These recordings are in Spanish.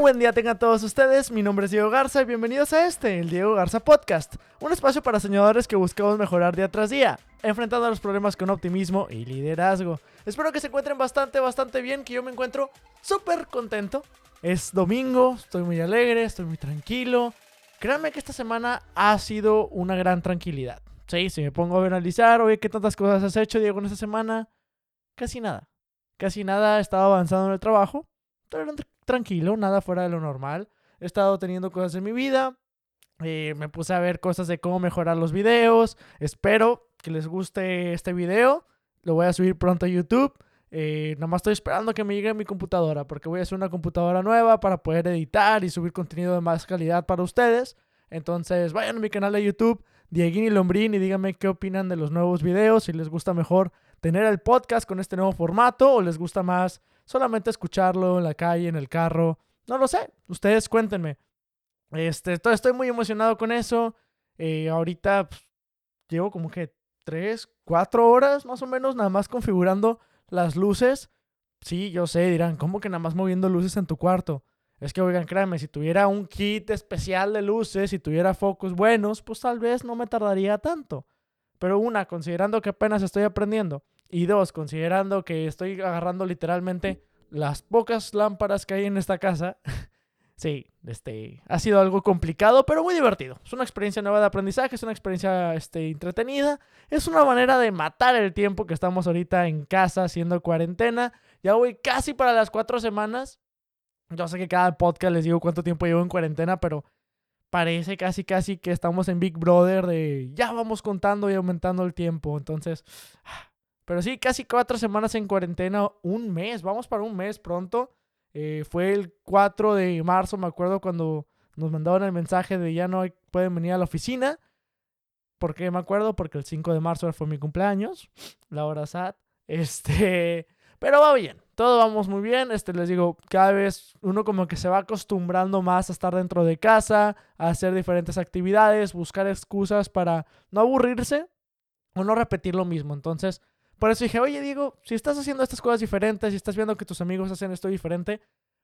Buen día tengan todos ustedes, mi nombre es Diego Garza y bienvenidos a este, el Diego Garza Podcast, un espacio para soñadores que buscamos mejorar día tras día, enfrentando a los problemas con optimismo y liderazgo. Espero que se encuentren bastante, bastante bien, que yo me encuentro súper contento. Es domingo, estoy muy alegre, estoy muy tranquilo. Créanme que esta semana ha sido una gran tranquilidad. Sí, si me pongo a analizar, oye, ¿qué tantas cosas has hecho, Diego, en esta semana? Casi nada. Casi nada, he estado avanzando en el trabajo. Tranquilo, nada fuera de lo normal. He estado teniendo cosas en mi vida. Eh, me puse a ver cosas de cómo mejorar los videos. Espero que les guste este video. Lo voy a subir pronto a YouTube. Eh, nada más estoy esperando que me llegue mi computadora porque voy a hacer una computadora nueva para poder editar y subir contenido de más calidad para ustedes. Entonces vayan a mi canal de YouTube, Dieguini Lombrín, y díganme qué opinan de los nuevos videos, si les gusta mejor tener el podcast con este nuevo formato o les gusta más solamente escucharlo en la calle, en el carro. No lo sé, ustedes cuéntenme. Este, estoy muy emocionado con eso. Eh, ahorita pues, llevo como que 3, 4 horas más o menos nada más configurando las luces. Sí, yo sé, dirán, ¿cómo que nada más moviendo luces en tu cuarto? Es que, oigan, créanme, si tuviera un kit especial de luces, si tuviera focos buenos, pues tal vez no me tardaría tanto. Pero una, considerando que apenas estoy aprendiendo. Y dos, considerando que estoy agarrando literalmente las pocas lámparas que hay en esta casa. sí, este, ha sido algo complicado, pero muy divertido. Es una experiencia nueva de aprendizaje, es una experiencia este, entretenida. Es una manera de matar el tiempo que estamos ahorita en casa haciendo cuarentena. Ya voy casi para las cuatro semanas. Yo sé que cada podcast les digo cuánto tiempo llevo en cuarentena, pero parece casi casi que estamos en Big Brother de ya vamos contando y aumentando el tiempo. Entonces, pero sí, casi cuatro semanas en cuarentena, un mes, vamos para un mes pronto. Eh, fue el 4 de marzo, me acuerdo, cuando nos mandaron el mensaje de ya no pueden venir a la oficina. ¿Por qué me acuerdo? Porque el 5 de marzo fue mi cumpleaños, la hora SAT. Este, pero va bien, todo vamos muy bien. Este, les digo, cada vez uno como que se va acostumbrando más a estar dentro de casa, a hacer diferentes actividades, buscar excusas para no aburrirse o no repetir lo mismo. Entonces, por eso dije, oye Diego, si estás haciendo estas cosas diferentes, si estás viendo que tus amigos hacen esto diferente,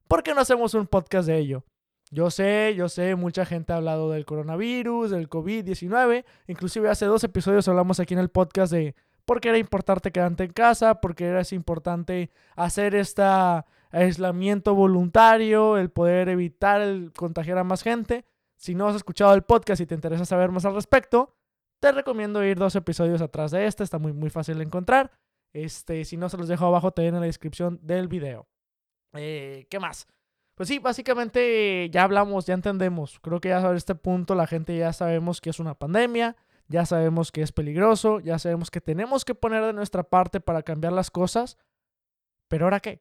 ¿por qué no hacemos un podcast de ello? Yo sé, yo sé, mucha gente ha hablado del coronavirus, del COVID-19, inclusive hace dos episodios hablamos aquí en el podcast de por qué era importante quedarte en casa, por qué era importante hacer este aislamiento voluntario, el poder evitar el contagiar a más gente. Si no has escuchado el podcast y te interesa saber más al respecto, te recomiendo ir dos episodios atrás de este, está muy, muy fácil de encontrar. Este, si no, se los dejo abajo también en la descripción del video. Eh, ¿Qué más? Pues sí, básicamente ya hablamos, ya entendemos. Creo que ya a este punto la gente ya sabemos que es una pandemia, ya sabemos que es peligroso, ya sabemos que tenemos que poner de nuestra parte para cambiar las cosas. Pero ahora qué?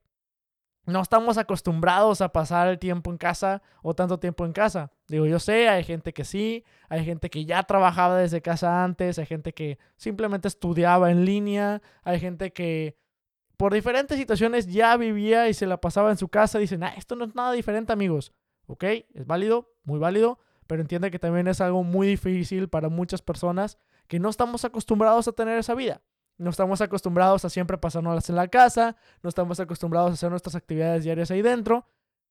No estamos acostumbrados a pasar el tiempo en casa o tanto tiempo en casa. Digo, yo sé, hay gente que sí, hay gente que ya trabajaba desde casa antes, hay gente que simplemente estudiaba en línea, hay gente que por diferentes situaciones ya vivía y se la pasaba en su casa. Dicen, ah, esto no es nada diferente, amigos. Ok, es válido, muy válido, pero entiende que también es algo muy difícil para muchas personas que no estamos acostumbrados a tener esa vida. No estamos acostumbrados a siempre pasarnos en la casa, no estamos acostumbrados a hacer nuestras actividades diarias ahí dentro.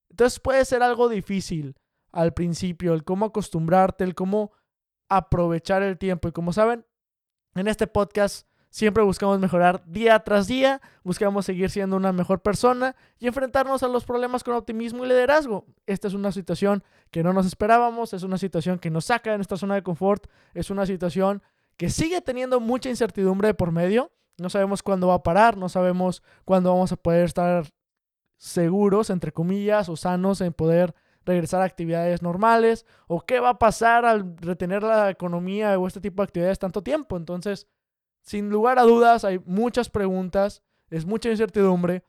Entonces puede ser algo difícil al principio, el cómo acostumbrarte, el cómo aprovechar el tiempo. Y como saben, en este podcast siempre buscamos mejorar día tras día, buscamos seguir siendo una mejor persona y enfrentarnos a los problemas con optimismo y liderazgo. Esta es una situación que no nos esperábamos, es una situación que nos saca de nuestra zona de confort, es una situación que sigue teniendo mucha incertidumbre por medio. No sabemos cuándo va a parar, no sabemos cuándo vamos a poder estar seguros, entre comillas, o sanos en poder regresar a actividades normales, o qué va a pasar al retener la economía o este tipo de actividades tanto tiempo. Entonces, sin lugar a dudas, hay muchas preguntas, es mucha incertidumbre,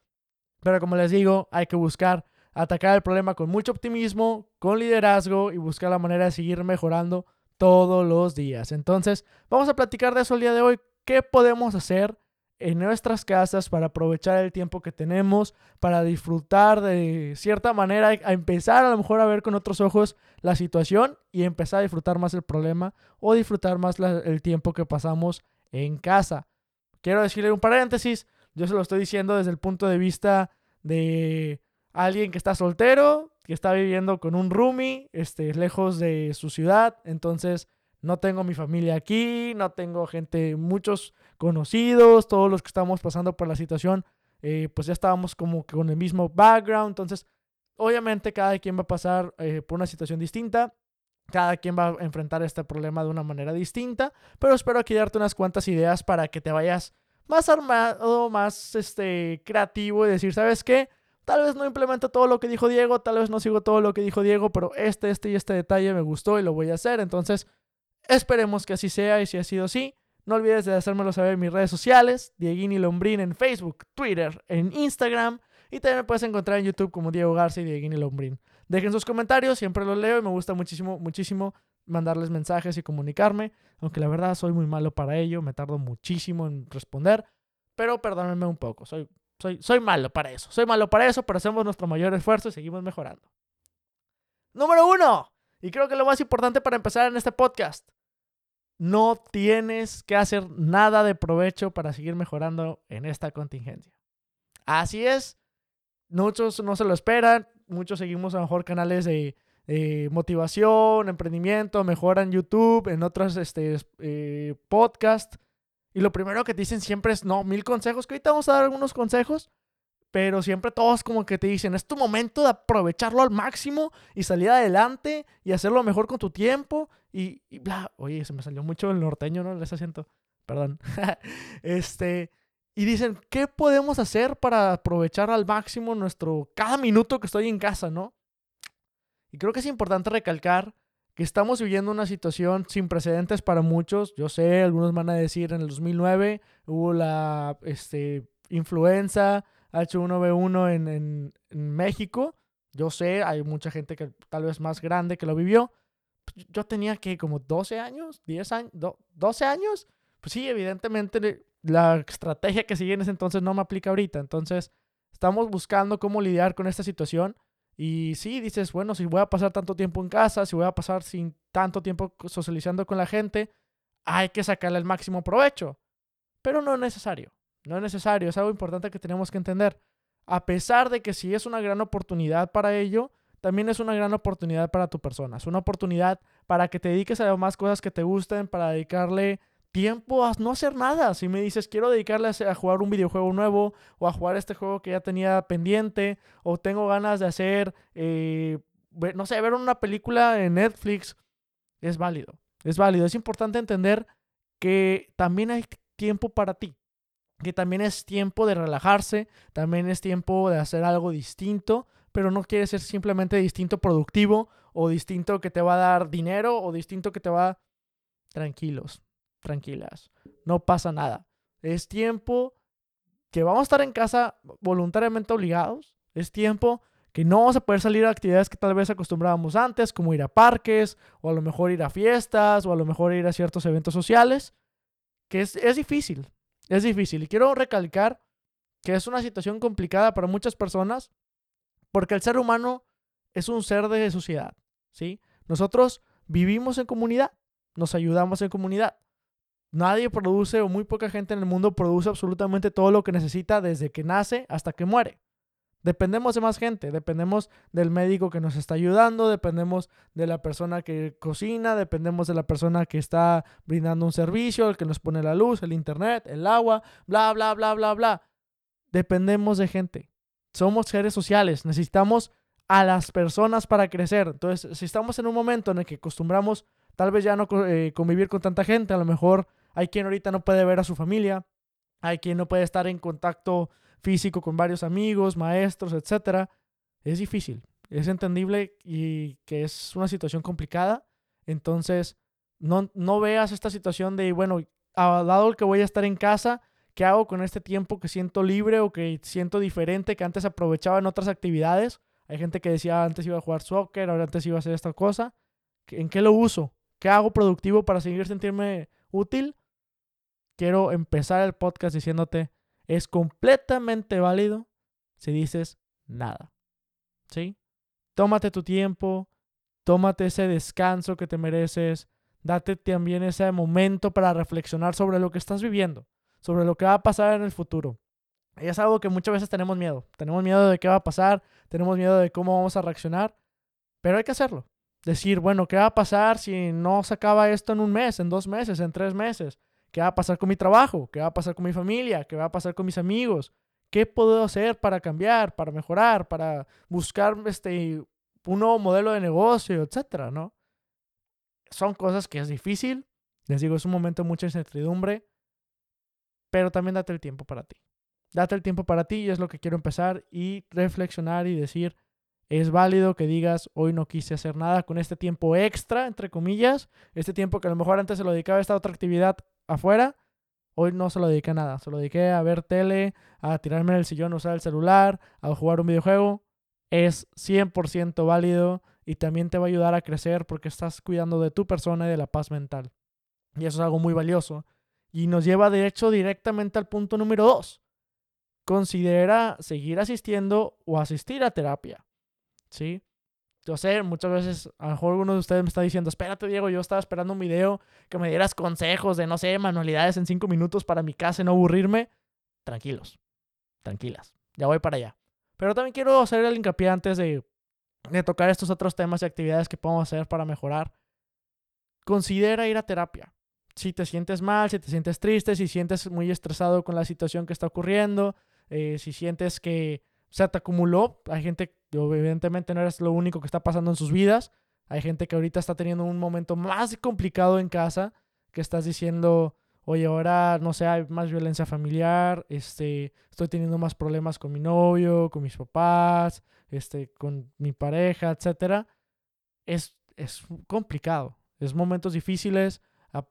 pero como les digo, hay que buscar atacar el problema con mucho optimismo, con liderazgo y buscar la manera de seguir mejorando todos los días. Entonces, vamos a platicar de eso el día de hoy. ¿Qué podemos hacer en nuestras casas para aprovechar el tiempo que tenemos, para disfrutar de cierta manera, a empezar a lo mejor a ver con otros ojos la situación y empezar a disfrutar más el problema o disfrutar más el tiempo que pasamos en casa? Quiero decirle un paréntesis, yo se lo estoy diciendo desde el punto de vista de alguien que está soltero, que está viviendo con un roomie, este, lejos de su ciudad, entonces no tengo mi familia aquí, no tengo gente, muchos conocidos, todos los que estamos pasando por la situación, eh, pues ya estábamos como que con el mismo background, entonces obviamente cada quien va a pasar eh, por una situación distinta, cada quien va a enfrentar este problema de una manera distinta, pero espero aquí darte unas cuantas ideas para que te vayas más armado, más este, creativo y decir, ¿sabes qué? Tal vez no implemento todo lo que dijo Diego, tal vez no sigo todo lo que dijo Diego, pero este, este y este detalle me gustó y lo voy a hacer. Entonces, esperemos que así sea y si ha sido así, no olvides de hacérmelo saber en mis redes sociales, Dieguini Lombrín en Facebook, Twitter, en Instagram y también me puedes encontrar en YouTube como Diego Garza y Dieguini Lombrín. Dejen sus comentarios, siempre los leo y me gusta muchísimo, muchísimo mandarles mensajes y comunicarme, aunque la verdad soy muy malo para ello, me tardo muchísimo en responder, pero perdónenme un poco, soy soy, soy malo para eso. Soy malo para eso, pero hacemos nuestro mayor esfuerzo y seguimos mejorando. Número uno. Y creo que lo más importante para empezar en este podcast. No tienes que hacer nada de provecho para seguir mejorando en esta contingencia. Así es. Muchos no se lo esperan. Muchos seguimos a lo mejor canales de, motivación, emprendimiento, mejora en YouTube, en otros este, eh, podcasts. Y lo primero que te dicen siempre es, no, mil consejos, que ahorita vamos a dar algunos consejos, pero siempre todos como que te dicen, es tu momento de aprovecharlo al máximo y salir adelante y hacerlo mejor con tu tiempo y, bla. Oye, se me salió mucho el norteño, ¿no? Les asiento, perdón. este, y dicen, ¿qué podemos hacer para aprovechar al máximo nuestro, cada minuto que estoy en casa, ¿no? Y creo que es importante recalcar que estamos viviendo una situación sin precedentes para muchos. Yo sé, algunos van a decir en el 2009 hubo la este, influenza H1B1 en, en, México. Yo sé, hay mucha gente que tal vez más grande que lo vivió. Yo tenía que como 12 años, 10 años, 12 años. Pues sí, evidentemente la estrategia que sigue en ese entonces no me aplica ahorita. Entonces, estamos buscando cómo lidiar con esta situación. Y sí, dices, bueno, si voy a pasar tanto tiempo en casa, si voy a pasar sin tanto tiempo socializando con la gente, hay que sacarle el máximo provecho. Pero no es necesario. No es necesario. Es algo importante que tenemos que entender. A pesar de que sí es una gran oportunidad para ello, también es una gran oportunidad para tu persona. Es una oportunidad para que te dediques a más cosas que te gusten, para dedicarle tiempo a no hacer nada. Si me dices, quiero dedicarle a, jugar un videojuego nuevo o a jugar este juego que ya tenía pendiente o tengo ganas de hacer, eh, no sé, ver una película en Netflix, es válido. Es válido. Es importante entender que también hay tiempo para ti. Que también es tiempo de relajarse, también es tiempo de hacer algo distinto, pero no quiere ser simplemente distinto productivo o distinto que te va a dar dinero o distinto que te va tranquilos tranquilas, no pasa nada. Es tiempo que vamos a estar en casa voluntariamente obligados, es tiempo que no vamos a poder salir a actividades que tal vez acostumbrábamos antes, como ir a parques, o a lo mejor ir a fiestas, o a lo mejor ir a ciertos eventos sociales, que es, es difícil, es difícil. Y quiero recalcar que es una situación complicada para muchas personas, porque el ser humano es un ser de sociedad, ¿sí? Nosotros vivimos en comunidad, nos ayudamos en comunidad. Nadie produce o muy poca gente en el mundo produce absolutamente todo lo que necesita desde que nace hasta que muere. Dependemos de más gente, dependemos del médico que nos está ayudando, dependemos de la persona que cocina, dependemos de la persona que está brindando un servicio, el que nos pone la luz, el internet, el agua, bla, bla, bla, bla, bla. Dependemos de gente. Somos seres sociales, necesitamos a las personas para crecer. Entonces, si estamos en un momento en el que acostumbramos tal vez ya no eh, convivir con tanta gente, a lo mejor hay quien ahorita no puede ver a su familia, hay quien no puede estar en contacto físico con varios amigos, maestros, etc. Es difícil, es entendible y que es una situación complicada. Entonces, no, no veas esta situación de, bueno, dado que voy a estar en casa, ¿qué hago con este tiempo que siento libre o que siento diferente, que antes aprovechaba en otras actividades? Hay gente que decía antes iba a jugar soccer, ahora antes iba a hacer esta cosa. ¿En qué lo uso? ¿Qué hago productivo para seguir sentirme útil? Quiero empezar el podcast diciéndote, es completamente válido si dices nada. ¿Sí? Tómate tu tiempo, tómate ese descanso que te mereces, date también ese momento para reflexionar sobre lo que estás viviendo, sobre lo que va a pasar en el futuro. Y es algo que muchas veces tenemos miedo. Tenemos miedo de qué va a pasar, tenemos miedo de cómo vamos a reaccionar, pero hay que hacerlo. Decir, bueno, ¿qué va a pasar si no se acaba esto en un mes, en dos meses, en tres meses? ¿Qué va a pasar con mi trabajo? ¿Qué va a pasar con mi familia? ¿Qué va a pasar con mis amigos? ¿Qué puedo hacer para cambiar, para mejorar, para buscar este, un nuevo modelo de negocio, etcétera, ¿no? Son cosas que es difícil. Les digo, es un momento de mucha incertidumbre, pero también date el tiempo para ti. Date el tiempo para ti y es lo que quiero empezar y reflexionar y decir, es válido que digas, hoy no quise hacer nada con este tiempo extra, entre comillas, este tiempo que a lo mejor antes se lo dedicaba a esta otra actividad afuera, hoy no se lo dediqué a nada, se lo dediqué a ver tele, a tirarme en el sillón, usar el celular, a jugar un videojuego. Es 100% válido y también te va a ayudar a crecer porque estás cuidando de tu persona y de la paz mental. Y eso es algo muy valioso. Y nos lleva de hecho directamente al punto número 2. Considera seguir asistiendo o asistir a terapia. ¿sí? Yo sé, muchas veces, a lo mejor uno de ustedes me está diciendo, espérate Diego, yo estaba esperando un video que me dieras consejos de, no sé, manualidades en cinco minutos para mi casa y no aburrirme. Tranquilos, tranquilas, ya voy para allá. Pero también quiero hacer el hincapié antes de, de tocar estos otros temas y actividades que podemos hacer para mejorar. Considera ir a terapia. Si te sientes mal, si te sientes triste, si sientes muy estresado con la situación que está ocurriendo, eh, si sientes que se te acumuló, hay gente evidentemente no eres lo único que está pasando en sus vidas. Hay gente que ahorita está teniendo un momento más complicado en casa, que estás diciendo, oye, ahora no sé, hay más violencia familiar, este, estoy teniendo más problemas con mi novio, con mis papás, este, con mi pareja, etcétera. Es, es complicado, es momentos difíciles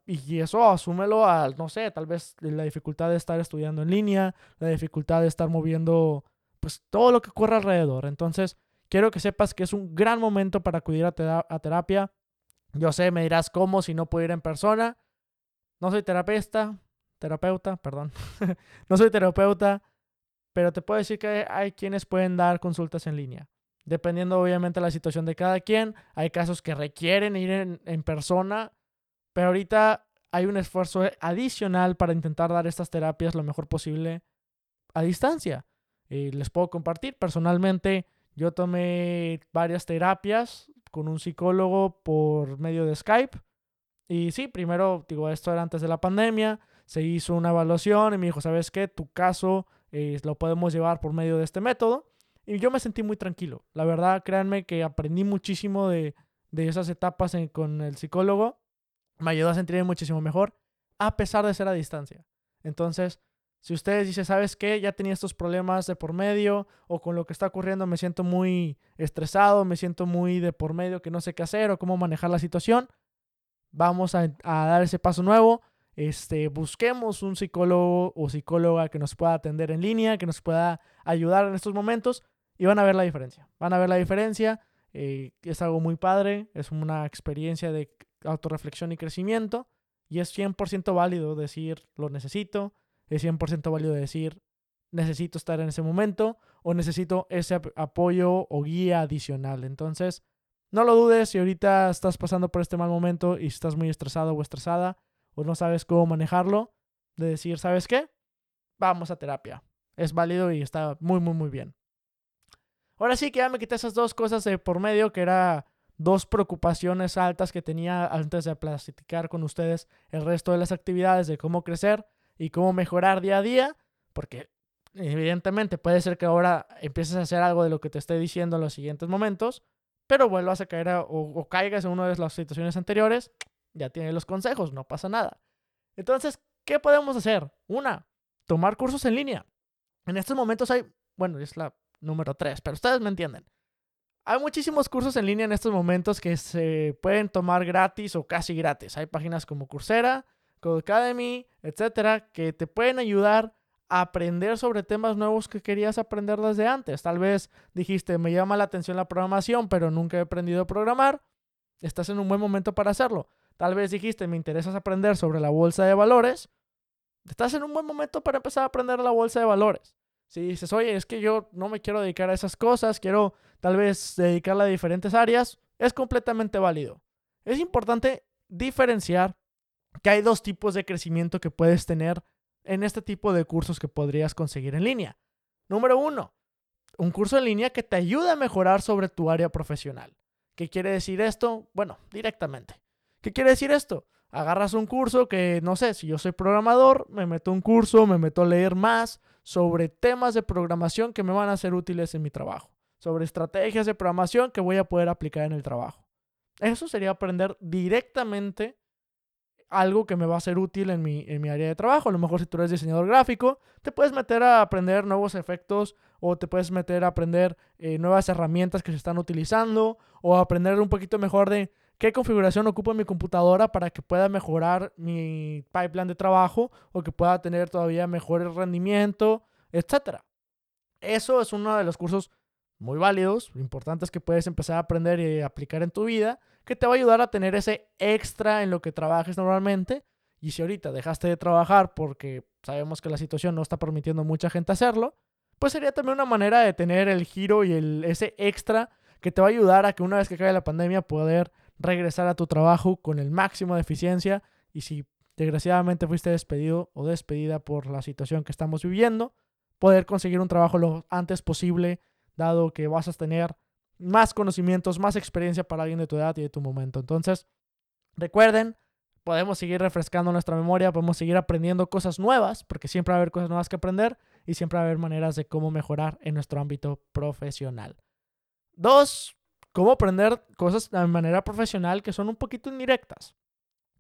y eso asúmelo al, no sé, tal vez la dificultad de estar estudiando en línea, la dificultad de estar moviendo pues todo lo que ocurre alrededor. Entonces, quiero que sepas que es un gran momento para acudir a, terapia. Yo sé, me dirás cómo si no puedo ir en persona. No soy terapeuta, terapeuta, perdón. no soy terapeuta, pero te puedo decir que hay quienes pueden dar consultas en línea. Dependiendo obviamente de la situación de cada quien, hay casos que requieren ir en, en persona, pero ahorita hay un esfuerzo adicional para intentar dar estas terapias lo mejor posible a distancia. Eh, les puedo compartir. Personalmente, yo tomé varias terapias con un psicólogo por medio de Skype. Y sí, primero, digo, esto era antes de la pandemia, se hizo una evaluación y me dijo, ¿sabes qué? Tu caso eh, lo podemos llevar por medio de este método. Y yo me sentí muy tranquilo. La verdad, créanme que aprendí muchísimo de, de esas etapas con el psicólogo. Me ayudó a sentirme muchísimo mejor, a pesar de ser a distancia. Entonces, si ustedes dicen, ¿sabes qué? Ya tenía estos problemas de por medio o con lo que está ocurriendo me siento muy estresado, me siento muy de por medio que no sé qué hacer o cómo manejar la situación, vamos a, dar ese paso nuevo. Este, busquemos un psicólogo o psicóloga que nos pueda atender en línea, que nos pueda ayudar en estos momentos y van a ver la diferencia. Van a ver la diferencia. Eh, es algo muy padre, es una experiencia de autorreflexión y crecimiento y es 100% válido decir lo necesito, es 100% válido decir, necesito estar en ese momento o necesito ese apoyo o guía adicional. Entonces, no lo dudes si ahorita estás pasando por este mal momento y estás muy estresado o estresada o no sabes cómo manejarlo, de decir, ¿sabes qué? Vamos a terapia. Es válido y está muy, muy, muy bien. Ahora sí que ya me quité esas dos cosas de por medio, que era dos preocupaciones altas que tenía antes de platicar con ustedes el resto de las actividades de cómo crecer y cómo mejorar día a día, porque evidentemente puede ser que ahora empieces a hacer algo de lo que te esté diciendo en los siguientes momentos, pero vuelvas a caer o, caigas en una de las situaciones anteriores, ya tienes los consejos, no pasa nada. Entonces, ¿qué podemos hacer? Una, tomar cursos en línea. En estos momentos hay, bueno, es la número tres, pero ustedes me entienden. Hay muchísimos cursos en línea en estos momentos que se pueden tomar gratis o casi gratis. Hay páginas como Coursera, Codecademy, etcétera, que te pueden ayudar a aprender sobre temas nuevos que querías aprender desde antes. Tal vez dijiste, me llama la atención la programación, pero nunca he aprendido a programar. Estás en un buen momento para hacerlo. Tal vez dijiste, me interesa aprender sobre la bolsa de valores. Estás en un buen momento para empezar a aprender la bolsa de valores. Si dices, oye, es que yo no me quiero dedicar a esas cosas, quiero tal vez dedicarla a diferentes áreas, es completamente válido. Es importante diferenciar que hay dos tipos de crecimiento que puedes tener en este tipo de cursos que podrías conseguir en línea. Número uno, un curso en línea que te ayuda a mejorar sobre tu área profesional. ¿Qué quiere decir esto? Bueno, directamente. ¿Qué quiere decir esto? Agarras un curso que, no sé, si yo soy programador, me meto un curso, me meto a leer más sobre temas de programación que me van a ser útiles en mi trabajo, sobre estrategias de programación que voy a poder aplicar en el trabajo. Eso sería aprender directamente algo que me va a ser útil en mi, en mi área de trabajo. A lo mejor si tú eres diseñador gráfico, te puedes meter a aprender nuevos efectos o te puedes meter a aprender eh, nuevas herramientas que se están utilizando o aprender un poquito mejor de qué configuración ocupa mi computadora para que pueda mejorar mi pipeline de trabajo o que pueda tener todavía mejor rendimiento, etc. Eso es uno de los cursos muy válidos, importantes que puedes empezar a aprender y aplicar en tu vida, que te va a ayudar a tener ese extra en lo que trabajes normalmente. Y si ahorita dejaste de trabajar porque sabemos que la situación no está permitiendo a mucha gente hacerlo, pues sería también una manera de tener el giro y el, ese extra que te va a ayudar a que una vez que caiga la pandemia poder regresar a tu trabajo con el máximo de eficiencia y si desgraciadamente fuiste despedido o despedida por la situación que estamos viviendo, poder conseguir un trabajo lo antes posible dado que vas a tener más conocimientos, más experiencia para alguien de tu edad y de tu momento. Entonces, recuerden, podemos seguir refrescando nuestra memoria, podemos seguir aprendiendo cosas nuevas, porque siempre va a haber cosas nuevas que aprender y siempre va a haber maneras de cómo mejorar en nuestro ámbito profesional. Dos, cómo aprender cosas de manera profesional que son un poquito indirectas.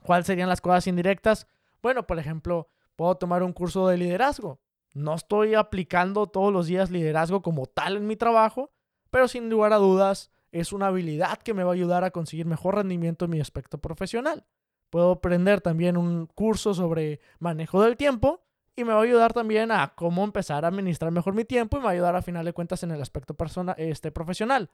¿Cuáles serían las cosas indirectas? Bueno, por ejemplo, puedo tomar un curso de liderazgo. No estoy aplicando todos los días liderazgo como tal en mi trabajo, pero sin lugar a dudas es una habilidad que me va a ayudar a conseguir mejor rendimiento en mi aspecto profesional. Puedo aprender también un curso sobre manejo del tiempo y me va a ayudar también a cómo empezar a administrar mejor mi tiempo y me va a ayudar a final de cuentas en el aspecto persona, este, profesional.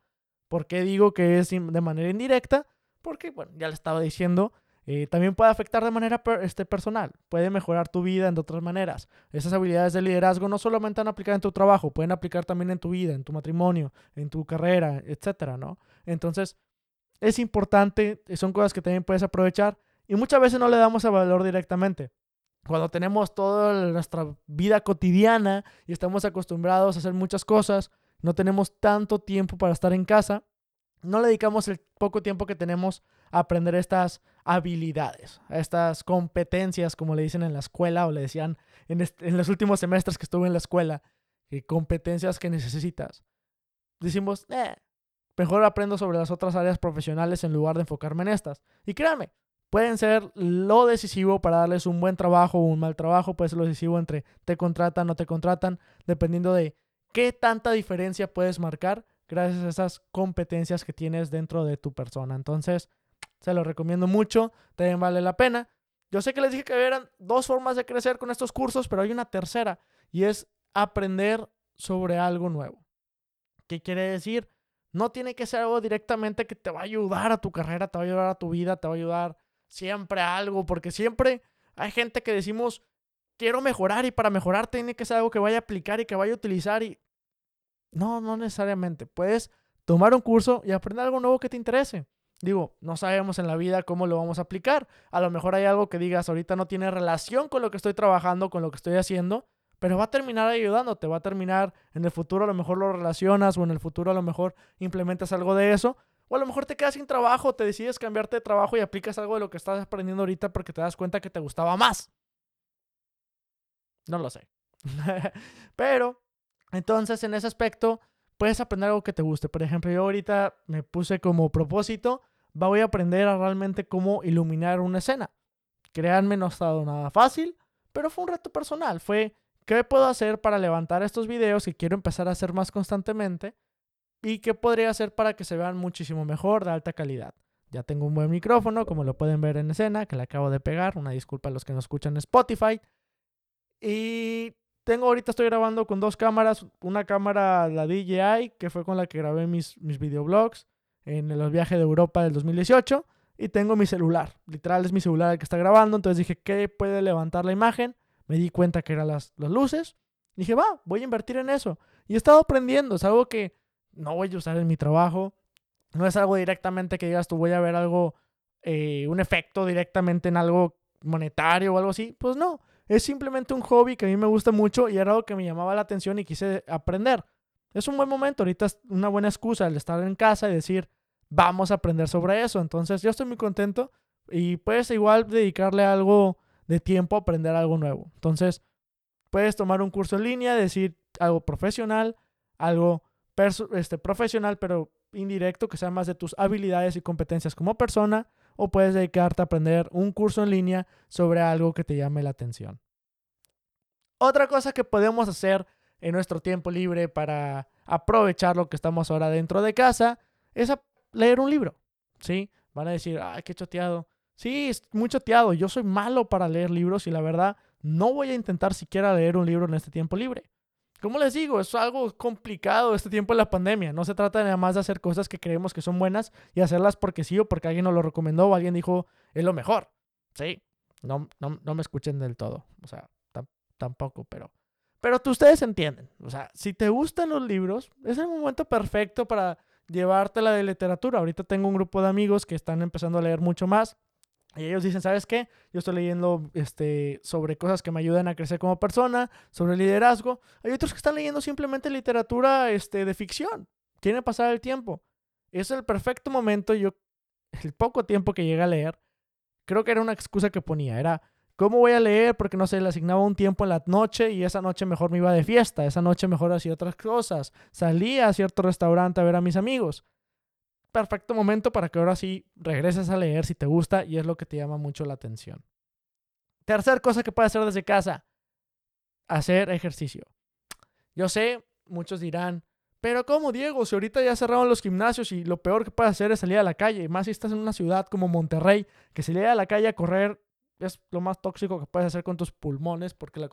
¿Por qué digo que es de manera indirecta? Porque, bueno, ya le estaba diciendo, eh, también puede afectar de manera este, personal, puede mejorar tu vida de otras maneras. Esas habilidades de liderazgo no solamente van a aplicar en tu trabajo, pueden aplicar también en tu vida, en tu matrimonio, en tu carrera, etcétera, ¿no? Entonces, es importante, son cosas que también puedes aprovechar y muchas veces no le damos el valor directamente. Cuando tenemos toda nuestra vida cotidiana y estamos acostumbrados a hacer muchas cosas, no tenemos tanto tiempo para estar en casa, no le dedicamos el poco tiempo que tenemos aprender estas habilidades, estas competencias, como le dicen en la escuela o le decían en, los últimos semestres que estuve en la escuela, competencias que necesitas. Decimos, eh, mejor aprendo sobre las otras áreas profesionales en lugar de enfocarme en estas. Y créanme, pueden ser lo decisivo para darles un buen trabajo o un mal trabajo, puede ser lo decisivo entre te contratan o no te contratan, dependiendo de qué tanta diferencia puedes marcar gracias a esas competencias que tienes dentro de tu persona. Entonces, se lo recomiendo mucho, también vale la pena. Yo sé que les dije que eran dos formas de crecer con estos cursos, pero hay una tercera y es aprender sobre algo nuevo. ¿Qué quiere decir? No tiene que ser algo directamente que te va a ayudar a tu carrera, te va a ayudar a tu vida, te va a ayudar siempre a algo, porque siempre hay gente que decimos, quiero mejorar y para mejorar tiene que ser algo que vaya a aplicar y que vaya a utilizar y no, no necesariamente. Puedes tomar un curso y aprender algo nuevo que te interese. Digo, no sabemos en la vida cómo lo vamos a aplicar. A lo mejor hay algo que digas ahorita no tiene relación con lo que estoy trabajando, con lo que estoy haciendo, pero va a terminar ayudándote, va a terminar en el futuro a lo mejor lo relacionas o en el futuro a lo mejor implementas algo de eso. O a lo mejor te quedas sin trabajo, te decides cambiarte de trabajo y aplicas algo de lo que estás aprendiendo ahorita porque te das cuenta que te gustaba más. No lo sé. pero entonces, en ese aspecto, puedes aprender algo que te guste. Por ejemplo, yo ahorita me puse como propósito, voy a aprender a realmente cómo iluminar una escena. Créanme, no ha estado nada fácil, pero fue un reto personal. Fue, ¿qué puedo hacer para levantar estos videos que quiero empezar a hacer más constantemente? ¿Y qué podría hacer para que se vean muchísimo mejor, de alta calidad? Ya tengo un buen micrófono, como lo pueden ver en escena, que le acabo de pegar. Una disculpa a los que nos escuchan Spotify. Y tengo ahorita estoy grabando con dos cámaras, una cámara la DJI que fue con la que grabé mis mis videoblogs en los viajes de Europa del 2018 y tengo mi celular, literal es mi celular el que está grabando, entonces dije, ¿qué puede levantar la imagen? Me di cuenta que eran las, las luces. Dije, va, voy a invertir en eso. Y he estado aprendiendo, es algo que no voy a usar en mi trabajo. No es algo directamente que digas tú voy a ver algo, eh, un efecto directamente en algo monetario o algo así. Pues no, es simplemente un hobby que a mí me gusta mucho y era algo que me llamaba la atención y quise aprender. Es un buen momento, ahorita es una buena excusa el estar en casa y decir, vamos a aprender sobre eso. Entonces yo estoy muy contento y puedes igual dedicarle algo de tiempo a aprender algo nuevo. Entonces puedes tomar un curso en línea, decir algo profesional, algo este, profesional, pero indirecto, que sea más de tus habilidades y competencias como persona, o puedes dedicarte a aprender un curso en línea sobre algo que te llame la atención. Otra cosa que podemos hacer en nuestro tiempo libre para aprovechar lo que estamos ahora dentro de casa es leer un libro. ¿Sí? Van a decir, ay, qué choteado. Sí, es muy choteado. Yo soy malo para leer libros y la verdad no voy a intentar siquiera leer un libro en este tiempo libre. Como les digo, es algo complicado este tiempo de la pandemia. No se trata nada más de hacer cosas que creemos que son buenas y hacerlas porque sí o porque alguien nos lo recomendó o alguien dijo es lo mejor. Sí, no, no, me escuchen del todo. O sea, tampoco, pero... Pero ustedes entienden. O sea, si te gustan los libros, es el momento perfecto para llevártela de literatura. Ahorita tengo un grupo de amigos que están empezando a leer mucho más. Y ellos dicen, ¿sabes qué? Yo estoy leyendo este, sobre cosas que me ayudan a crecer como persona, sobre liderazgo. Hay otros que están leyendo simplemente literatura este, de ficción. Quieren pasar el tiempo. Es el perfecto momento. Yo, el poco tiempo que llegué a leer, creo que era una excusa que ponía. Era, ¿cómo voy a leer? Porque no sé, le asignaba un tiempo en la noche y esa noche mejor me iba de fiesta. Esa noche mejor hacía otras cosas. Salía a cierto restaurante a ver a mis amigos perfecto momento para que ahora sí regreses a leer si te gusta y es lo que te llama mucho la atención. Tercer cosa que puedes hacer desde casa, hacer ejercicio. Yo sé, muchos dirán, pero ¿cómo, Diego? Si ahorita ya cerraron los gimnasios y lo peor que puedes hacer es salir a la calle, más si estás en una ciudad como Monterrey, que salir a la calle a correr es lo más tóxico que puedes hacer con tus pulmones porque la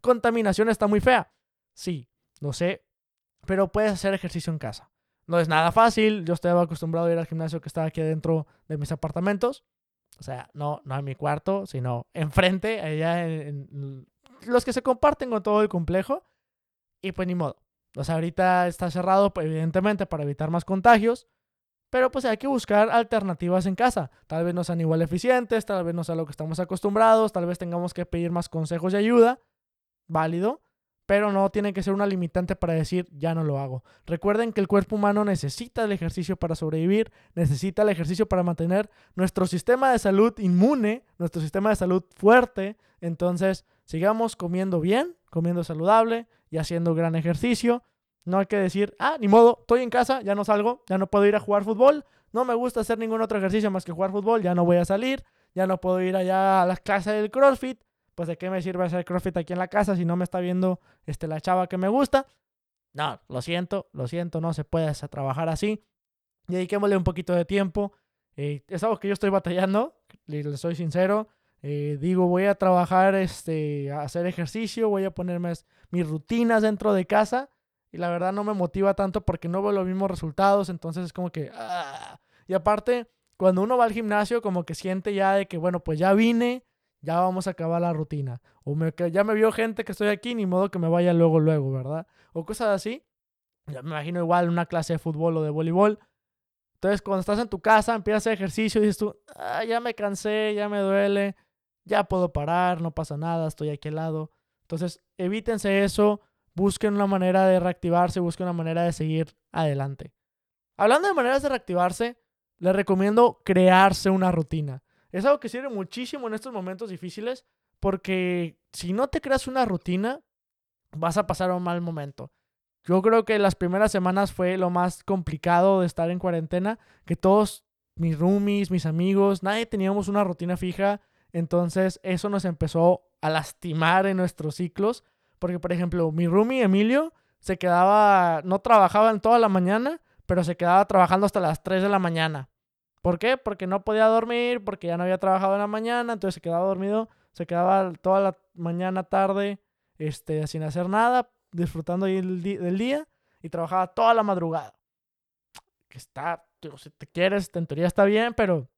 contaminación está muy fea. Sí, lo sé, pero puedes hacer ejercicio en casa. No es nada fácil. Yo estaba acostumbrado a ir al gimnasio que estaba aquí adentro de mis apartamentos. O sea, no, no en mi cuarto, sino enfrente, allá en, los que se comparten con todo el complejo. Y pues ni modo. O sea, ahorita está cerrado, evidentemente, para evitar más contagios. Pero pues hay que buscar alternativas en casa. Tal vez no sean igual eficientes, tal vez no sea lo que estamos acostumbrados, tal vez tengamos que pedir más consejos y ayuda. Válido pero no tiene que ser una limitante para decir ya no lo hago. Recuerden que el cuerpo humano necesita el ejercicio para sobrevivir, necesita el ejercicio para mantener nuestro sistema de salud inmune, nuestro sistema de salud fuerte. Entonces, sigamos comiendo bien, comiendo saludable y haciendo gran ejercicio. No hay que decir, ah, ni modo, estoy en casa, ya no salgo, ya no puedo ir a jugar fútbol, no me gusta hacer ningún otro ejercicio más que jugar fútbol, ya no voy a salir, ya no puedo ir allá a las clases del CrossFit, pues de qué me sirve hacer CrossFit aquí en la casa si no me está viendo este, la chava que me gusta. No, lo siento, lo siento, no se puede trabajar así. Dediquémosle un poquito de tiempo. Eh, es algo que yo estoy batallando, les soy sincero. Eh, digo, voy a trabajar, este, a hacer ejercicio, voy a ponerme mis rutinas dentro de casa. Y la verdad no me motiva tanto porque no veo los mismos resultados. Entonces es como que... Ah. Y aparte, cuando uno va al gimnasio, como que siente ya de que, bueno, pues ya vine, ya vamos a acabar la rutina. O ya me vio gente que estoy aquí, ni modo que me vaya luego, luego, ¿verdad? O cosas así. Ya me imagino igual una clase de fútbol o de voleibol. Entonces, cuando estás en tu casa, empiezas a hacer ejercicio y dices tú, ah, ya me cansé, ya me duele, ya puedo parar, no pasa nada, estoy aquí al lado. Entonces, evítense eso, busquen una manera de reactivarse, busquen una manera de seguir adelante. Hablando de maneras de reactivarse, les recomiendo crearse una rutina. Es algo que sirve muchísimo en estos momentos difíciles porque si no te creas una rutina, vas a pasar un mal momento. Yo creo que las primeras semanas fue lo más complicado de estar en cuarentena, que todos mis roomies, mis amigos, nadie teníamos una rutina fija, entonces eso nos empezó a lastimar en nuestros ciclos, porque por ejemplo, mi roomie Emilio se quedaba, no trabajaba en toda la mañana, pero se quedaba trabajando hasta las 3 de la mañana. ¿Por qué? Porque no podía dormir, porque ya no había trabajado en la mañana, entonces se quedaba dormido, se quedaba toda la mañana, tarde, este, sin hacer nada, disfrutando del día y trabajaba toda la madrugada. Que está, si te quieres, en teoría está bien, pero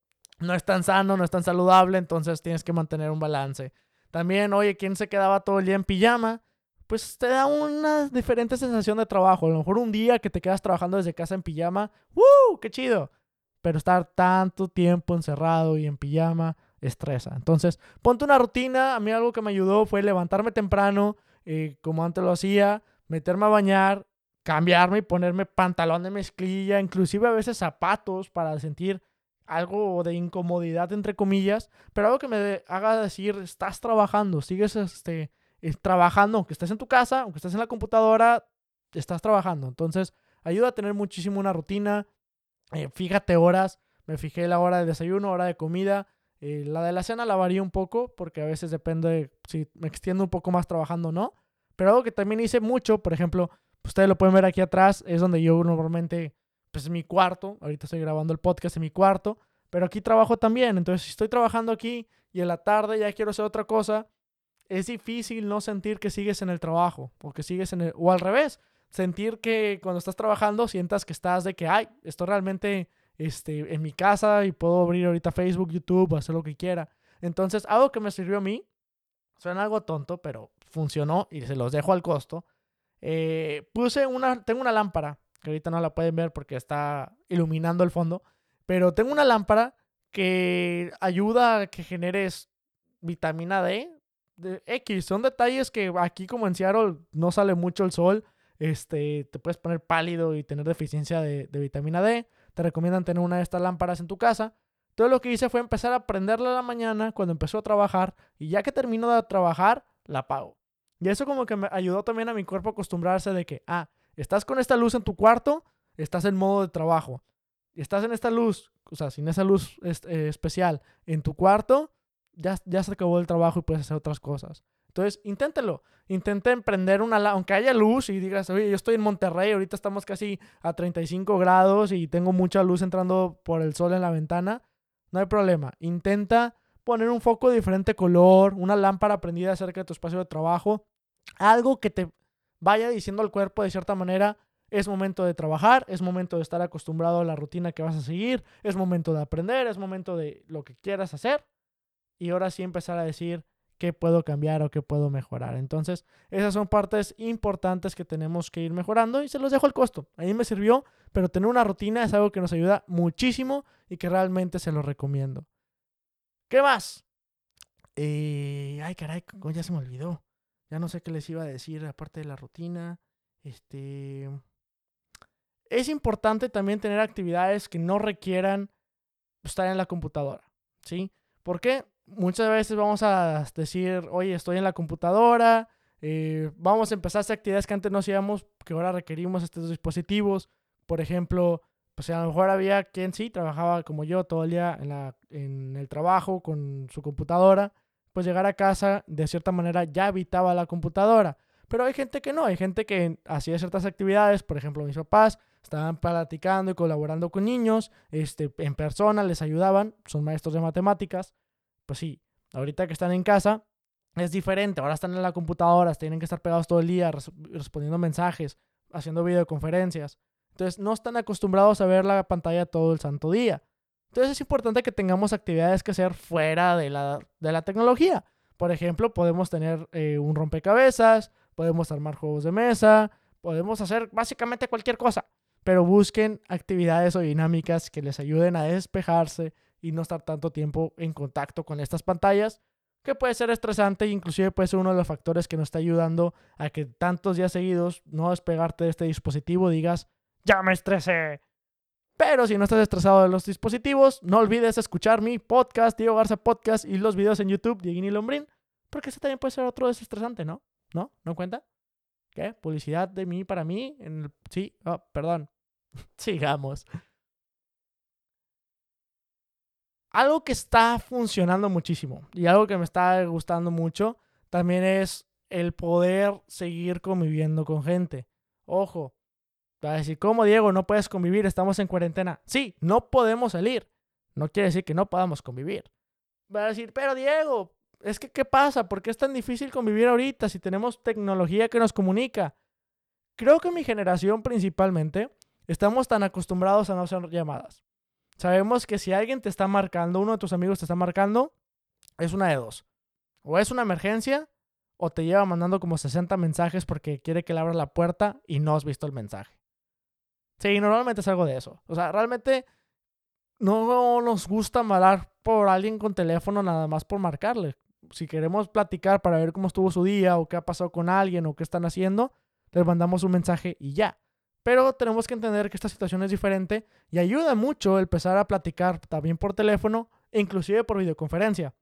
no es tan sano, no es tan saludable, entonces tienes que mantener un balance. También, oye, ¿quién se quedaba todo el día en pijama? Pues te da una diferente sensación de trabajo. A lo mejor un día que te quedas trabajando desde casa en pijama, ¡uh! ¡Qué chido! Pero estar tanto tiempo encerrado y en pijama estresa. Entonces, ponte una rutina. A mí algo que me ayudó fue levantarme temprano, eh, como antes lo hacía, meterme a bañar, cambiarme y ponerme pantalón de mezclilla, inclusive a veces zapatos para sentir algo de incomodidad, entre comillas, pero algo que me haga decir, estás trabajando, sigues este, eh, trabajando, aunque estés en tu casa, aunque estés en la computadora, estás trabajando. Entonces, ayuda a tener muchísimo una rutina. Eh, fíjate horas. Me fijé la hora de desayuno, hora de comida. Eh, la de la cena la varía un poco porque a veces depende si me extiendo un poco más trabajando o no. Pero algo que también hice mucho, por ejemplo, ustedes lo pueden ver aquí atrás, es donde yo normalmente, pues en mi cuarto, ahorita estoy grabando el podcast en mi cuarto, pero aquí trabajo también. Entonces, si estoy trabajando aquí y en la tarde ya quiero hacer otra cosa, es difícil no sentir que sigues en el trabajo o que sigues en el, o al revés, sentir que cuando estás trabajando sientas que estás de que, ay, estoy realmente este, en mi casa y puedo abrir ahorita Facebook, YouTube, hacer lo que quiera. Entonces, algo que me sirvió a mí, suena algo tonto, pero funcionó y se los dejo al costo. Eh, puse una, tengo una lámpara, que ahorita no la pueden ver porque está iluminando el fondo, pero tengo una lámpara que ayuda a que generes vitamina D. X, son detalles que aquí como en Seattle no sale mucho el sol, este, te puedes poner pálido y tener deficiencia de, vitamina D. Te recomiendan tener una de estas lámparas en tu casa. Todo lo que hice fue empezar a prenderla a la mañana cuando empezó a trabajar y ya que termino de trabajar, la apago. Y eso como que me ayudó también a mi cuerpo a acostumbrarse de que, ah, estás con esta luz en tu cuarto, estás en modo de trabajo. Estás en esta luz, o sea, sin esa luz eh, especial en tu cuarto, ya, ya se acabó el trabajo y puedes hacer otras cosas. Entonces, inténtelo. Intenten emprender una, aunque haya luz y digas, oye, yo estoy en Monterrey, ahorita estamos casi a 35 grados y tengo mucha luz entrando por el sol en la ventana, no hay problema. Intenta poner un foco de diferente color, una lámpara prendida cerca de tu espacio de trabajo, algo que te vaya diciendo al cuerpo de cierta manera, es momento de trabajar, es momento de estar acostumbrado a la rutina que vas a seguir, es momento de aprender, es momento de lo que quieras hacer. Y ahora sí empezar a decir, qué puedo cambiar o qué puedo mejorar. Entonces, esas son partes importantes que tenemos que ir mejorando y se los dejo al costo. A mí me sirvió, pero tener una rutina es algo que nos ayuda muchísimo y que realmente se lo recomiendo. ¿Qué más? Eh, ay, caray, ya se me olvidó. Ya no sé qué les iba a decir aparte de la rutina. Este... Es importante también tener actividades que no requieran estar en la computadora, ¿sí? ¿Por qué? Muchas veces vamos a decir, oye, estoy en la computadora, eh, vamos a empezar hacer actividades que antes no hacíamos, que ahora requerimos estos dispositivos. Por ejemplo, pues a lo mejor había quien sí trabajaba como yo todo el día en, la, en el trabajo con su computadora, pues llegar a casa de cierta manera ya evitaba la computadora. Pero hay gente que no, hay gente que hacía ciertas actividades, por ejemplo, mis papás estaban platicando y colaborando con niños, este, en persona les ayudaban, son maestros de matemáticas, pues sí, ahorita que están en casa es diferente. Ahora están en la computadora, tienen que estar pegados todo el día respondiendo mensajes, haciendo videoconferencias. Entonces no están acostumbrados a ver la pantalla todo el santo día. Entonces es importante que tengamos actividades que hacer fuera de la, de la tecnología. Por ejemplo, podemos tener eh, un rompecabezas, podemos armar juegos de mesa, podemos hacer básicamente cualquier cosa. Pero busquen actividades o dinámicas que les ayuden a despejarse, y no estar tanto tiempo en contacto con estas pantallas, que puede ser estresante e inclusive puede ser uno de los factores que nos está ayudando a que tantos días seguidos no despegarte de este dispositivo digas, ya me estresé. Pero si no estás estresado de los dispositivos, no olvides escuchar mi podcast, Diego Garza Podcast y los videos en YouTube, Dieguini Lombrín, porque ese también puede ser otro desestresante, ¿no? ¿No? ¿No cuenta? ¿Qué? Publicidad de mí para mí. En el... Sí, oh, perdón. Sigamos. Algo que está funcionando muchísimo y algo que me está gustando mucho también es el poder seguir conviviendo con gente. Ojo, va a decir, ¿cómo Diego? No puedes convivir, estamos en cuarentena. Sí, no podemos salir. No quiere decir que no podamos convivir. Va a decir, pero Diego, es que ¿qué pasa? ¿Por qué es tan difícil convivir ahorita si tenemos tecnología que nos comunica? Creo que mi generación principalmente estamos tan acostumbrados a no hacer llamadas. Sabemos que si alguien te está marcando, uno de tus amigos te está marcando, es una de dos. O es una emergencia, o te lleva mandando como 60 mensajes porque quiere que le abras la puerta y no has visto el mensaje. Sí, normalmente es algo de eso. O sea, realmente no nos gusta hablar por alguien con teléfono nada más por marcarle. Si queremos platicar para ver cómo estuvo su día o qué ha pasado con alguien o qué están haciendo, les mandamos un mensaje y ya. Pero tenemos que entender que esta situación es diferente y ayuda mucho empezar a platicar también por teléfono e inclusive por videoconferencia.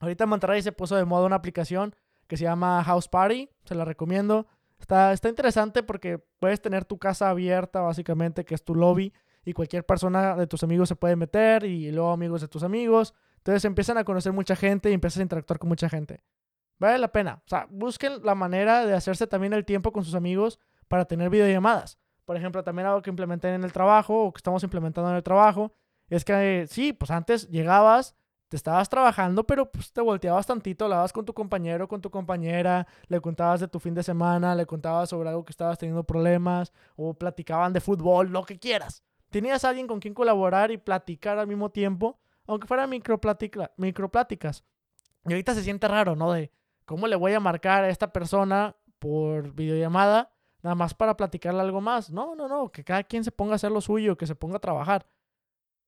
Ahorita Monterrey se puso de moda una aplicación que se llama House Party, se la recomiendo. Está, está interesante porque puedes tener tu casa abierta básicamente, que es tu lobby, y cualquier persona de tus amigos se puede meter y luego amigos de tus amigos. Entonces empiezan a conocer mucha gente y empiezas a interactuar con mucha gente. Vale la pena. O sea, busquen la manera de hacerse también el tiempo con sus amigos para tener videollamadas. Por ejemplo, también algo que implementé en el trabajo o que estamos implementando en el trabajo es que sí, pues antes llegabas, te estabas trabajando, pero pues te volteabas tantito, hablabas con tu compañero, con tu compañera, le contabas de tu fin de semana, le contabas sobre algo que estabas teniendo problemas o platicaban de fútbol, lo que quieras tenías a alguien con quien colaborar y platicar al mismo tiempo, aunque fueran micropláticas. Y ahorita se siente raro, ¿no? De cómo le voy a marcar a esta persona por videollamada, nada más para platicarle algo más. No, no, no, que cada quien se ponga a hacer lo suyo, que se ponga a trabajar.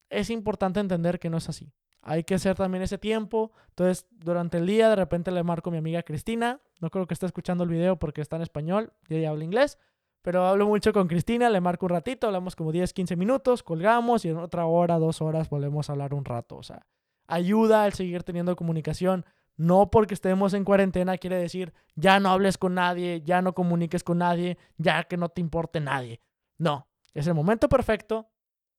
Es importante entender que no es así. Hay que hacer también ese tiempo. Entonces, durante el día, de repente le marco a mi amiga Cristina. No creo que esté escuchando el video porque está en español y ella habla inglés. Pero hablo mucho con Cristina, le marco un ratito, hablamos como 10, 15 minutos, colgamos y en otra hora, dos horas volvemos a hablar un rato. O sea, ayuda al seguir teniendo comunicación. No porque estemos en cuarentena quiere decir ya no hables con nadie, ya no comuniques con nadie, ya que no te importe nadie. No, es el momento perfecto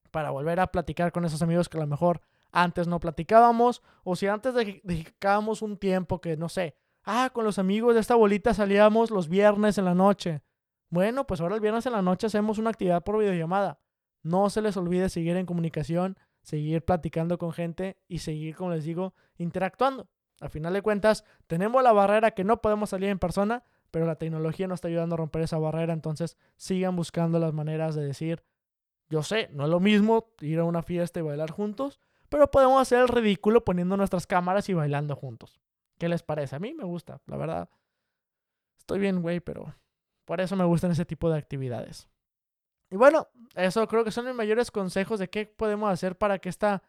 para volver a platicar con esos amigos que a lo mejor antes no platicábamos o si antes dedicábamos un tiempo que no sé, ah, con los amigos de esta bolita salíamos los viernes en la noche bueno, pues ahora el viernes en la noche hacemos una actividad por videollamada. No se les olvide seguir en comunicación, seguir platicando con gente y seguir, como les digo, interactuando. Al final de cuentas, tenemos la barrera que no podemos salir en persona, pero la tecnología nos está ayudando a romper esa barrera, entonces sigan buscando las maneras de decir, yo sé, no es lo mismo ir a una fiesta y bailar juntos, pero podemos hacer el ridículo poniendo nuestras cámaras y bailando juntos. ¿Qué les parece? A mí me gusta, la verdad. Estoy bien, güey, pero por eso me gustan ese tipo de actividades. Y bueno, eso creo que son los mayores consejos de qué podemos hacer para que esta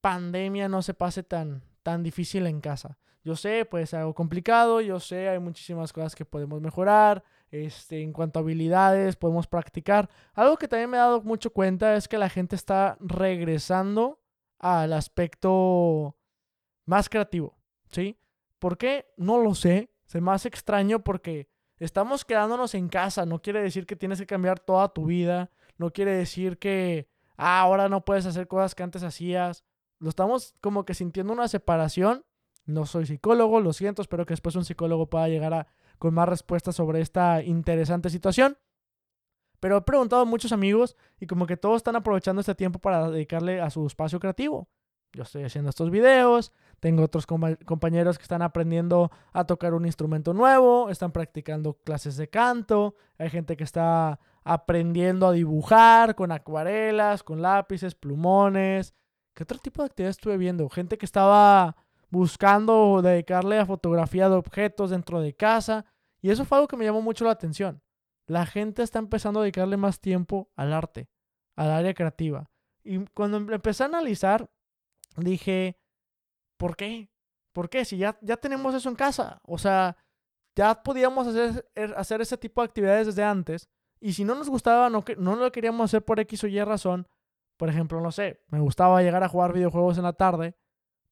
pandemia no se pase tan, tan difícil en casa. Yo sé, pues algo complicado, yo sé, hay muchísimas cosas que podemos mejorar, este, en cuanto a habilidades, podemos practicar. Algo que también me he dado mucho cuenta es que la gente está regresando al aspecto más creativo, ¿sí? ¿Por qué? No lo sé, se me hace extraño porque Estamos quedándonos en casa, no quiere decir que tienes que cambiar toda tu vida, no quiere decir que ah, ahora no puedes hacer cosas que antes hacías. Lo estamos como que sintiendo una separación. No soy psicólogo, lo siento, espero que después un psicólogo pueda llegar a, con más respuestas sobre esta interesante situación. Pero he preguntado a muchos amigos y como que todos están aprovechando este tiempo para dedicarle a su espacio creativo. Yo estoy haciendo estos videos, tengo otros compañeros que están aprendiendo a tocar un instrumento nuevo, están practicando clases de canto, hay gente que está aprendiendo a dibujar con acuarelas, con lápices, plumones. ¿Qué otro tipo de actividades estuve viendo? Gente que estaba buscando dedicarle a fotografía de objetos dentro de casa. Y eso fue algo que me llamó mucho la atención. La gente está empezando a dedicarle más tiempo al arte, al área creativa. Y cuando empecé a analizar, dije, ¿Por qué? ¿Por qué? Si ya, ya tenemos eso en casa. O sea, ya podíamos hacer, er, hacer ese tipo de actividades desde antes. Y si no nos gustaba, no, no lo queríamos hacer por X o Y razón. Por ejemplo, no sé, me gustaba llegar a jugar videojuegos en la tarde.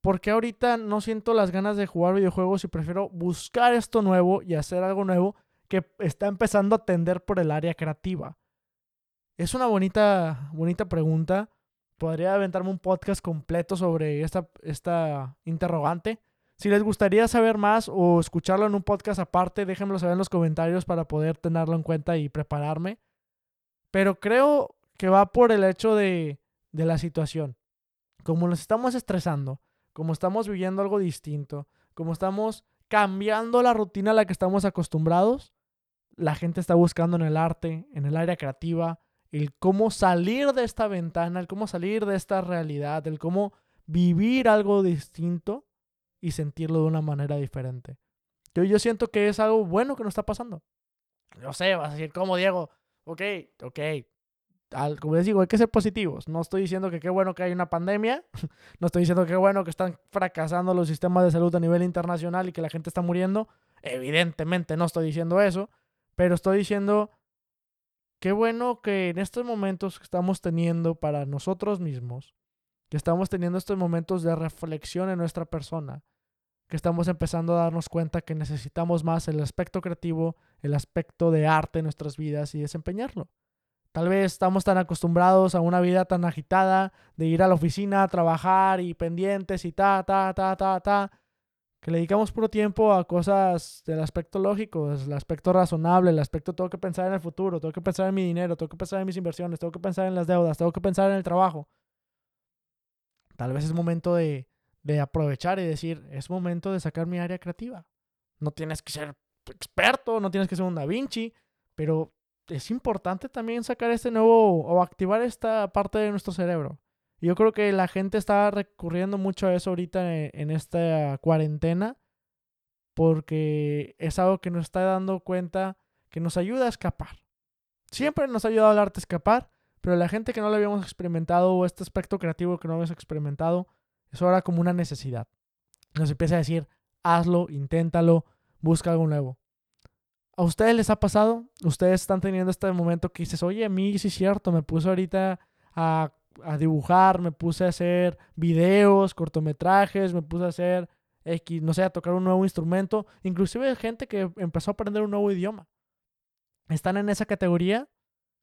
Porque ahorita no siento las ganas de jugar videojuegos y prefiero buscar esto nuevo y hacer algo nuevo que está empezando a tender por el área creativa? Es una bonita, bonita pregunta podría aventarme un podcast completo sobre esta, esta interrogante. Si les gustaría saber más o escucharlo en un podcast aparte, déjenmelo saber en los comentarios para poder tenerlo en cuenta y prepararme. Pero creo que va por el hecho de, de la situación. Como nos estamos estresando, como estamos viviendo algo distinto, como estamos cambiando la rutina a la que estamos acostumbrados, la gente está buscando en el arte, en el área creativa, el cómo salir de esta ventana, el cómo salir de esta realidad, el cómo vivir algo distinto y sentirlo de una manera diferente. Yo, yo siento que es algo bueno que nos está pasando. Yo sé, vas a decir, ¿cómo, Diego? Ok, ok. Como les digo, hay que ser positivos. No estoy diciendo que qué bueno que hay una pandemia, no estoy diciendo que qué bueno que están fracasando los sistemas de salud a nivel internacional y que la gente está muriendo. Evidentemente no estoy diciendo eso, pero estoy diciendo qué bueno que en estos momentos que estamos teniendo para nosotros mismos, que estamos teniendo estos momentos de reflexión en nuestra persona, que estamos empezando a darnos cuenta que necesitamos más el aspecto creativo, el aspecto de arte en nuestras vidas y desempeñarlo. Tal vez estamos tan acostumbrados a una vida tan agitada de ir a la oficina, a trabajar y pendientes y ta, ta, ta, ta, ta, que le dedicamos puro tiempo a cosas del aspecto lógico, el aspecto razonable, el aspecto tengo que pensar en el futuro, tengo que pensar en mi dinero, tengo que pensar en mis inversiones, tengo que pensar en las deudas, tengo que pensar en el trabajo. Tal vez es momento de, de aprovechar y decir, es momento de sacar mi área creativa. No tienes que ser experto, no tienes que ser un Da Vinci, pero es importante también sacar este nuevo o activar esta parte de nuestro cerebro. Yo creo que la gente está recurriendo mucho a eso ahorita en, en esta cuarentena porque es algo que nos está dando cuenta que nos ayuda a escapar. Siempre nos ha ayudado el arte a escapar, pero la gente que no lo habíamos experimentado o este aspecto creativo que no habíamos experimentado, es ahora como una necesidad. Nos empieza a decir, hazlo, inténtalo, busca algo nuevo. ¿A ustedes les ha pasado? Ustedes están teniendo este momento que dices, oye, a mí sí es cierto, me puse ahorita a, dibujar, me puse a hacer videos, cortometrajes, me puse a hacer X, no sé, a tocar un nuevo instrumento. Inclusive hay gente que empezó a aprender un nuevo idioma. ¿Están en esa categoría?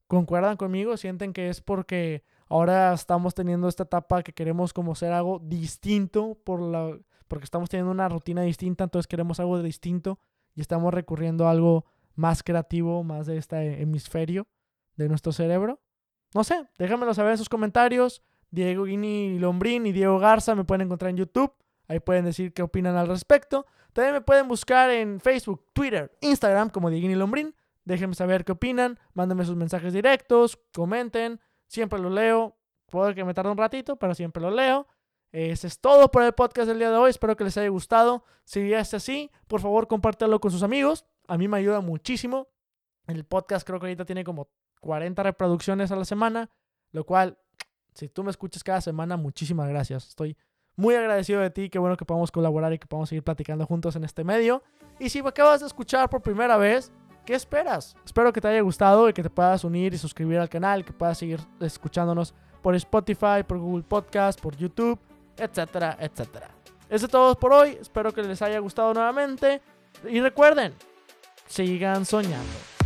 ¿Concuerdan conmigo? ¿Sienten que es porque ahora estamos teniendo esta etapa que queremos como ser algo distinto por la, porque estamos teniendo una rutina distinta, entonces queremos algo distinto y estamos recurriendo a algo más creativo, más de este hemisferio de nuestro cerebro. No sé, déjamelo saber en sus comentarios. Diego Guini Lombrín y Diego Garza me pueden encontrar en YouTube. Ahí pueden decir qué opinan al respecto. También me pueden buscar en Facebook, Twitter, Instagram como Diego Guini Lombrín. Déjenme saber qué opinan. Mándenme sus mensajes directos. Comenten. Siempre los leo. Puede que me tarde un ratito, pero siempre los leo. Eso es todo por el podcast del día de hoy. Espero que les haya gustado. Si es así, por favor, compártelo con sus amigos. A mí me ayuda muchísimo. El podcast creo que ahorita tiene como 40 reproducciones a la semana, lo cual, si tú me escuchas cada semana, muchísimas gracias. Estoy muy agradecido de ti. Qué bueno que podamos colaborar y que podamos seguir platicando juntos en este medio. Y si acabas de escuchar por primera vez, ¿qué esperas? Espero que te haya gustado y que te puedas unir y suscribir al canal, que puedas seguir escuchándonos por Spotify, por Google Podcast, por YouTube etcétera, etcétera. Eso es todo por hoy. Espero que les haya gustado nuevamente. Y recuerden, sigan soñando.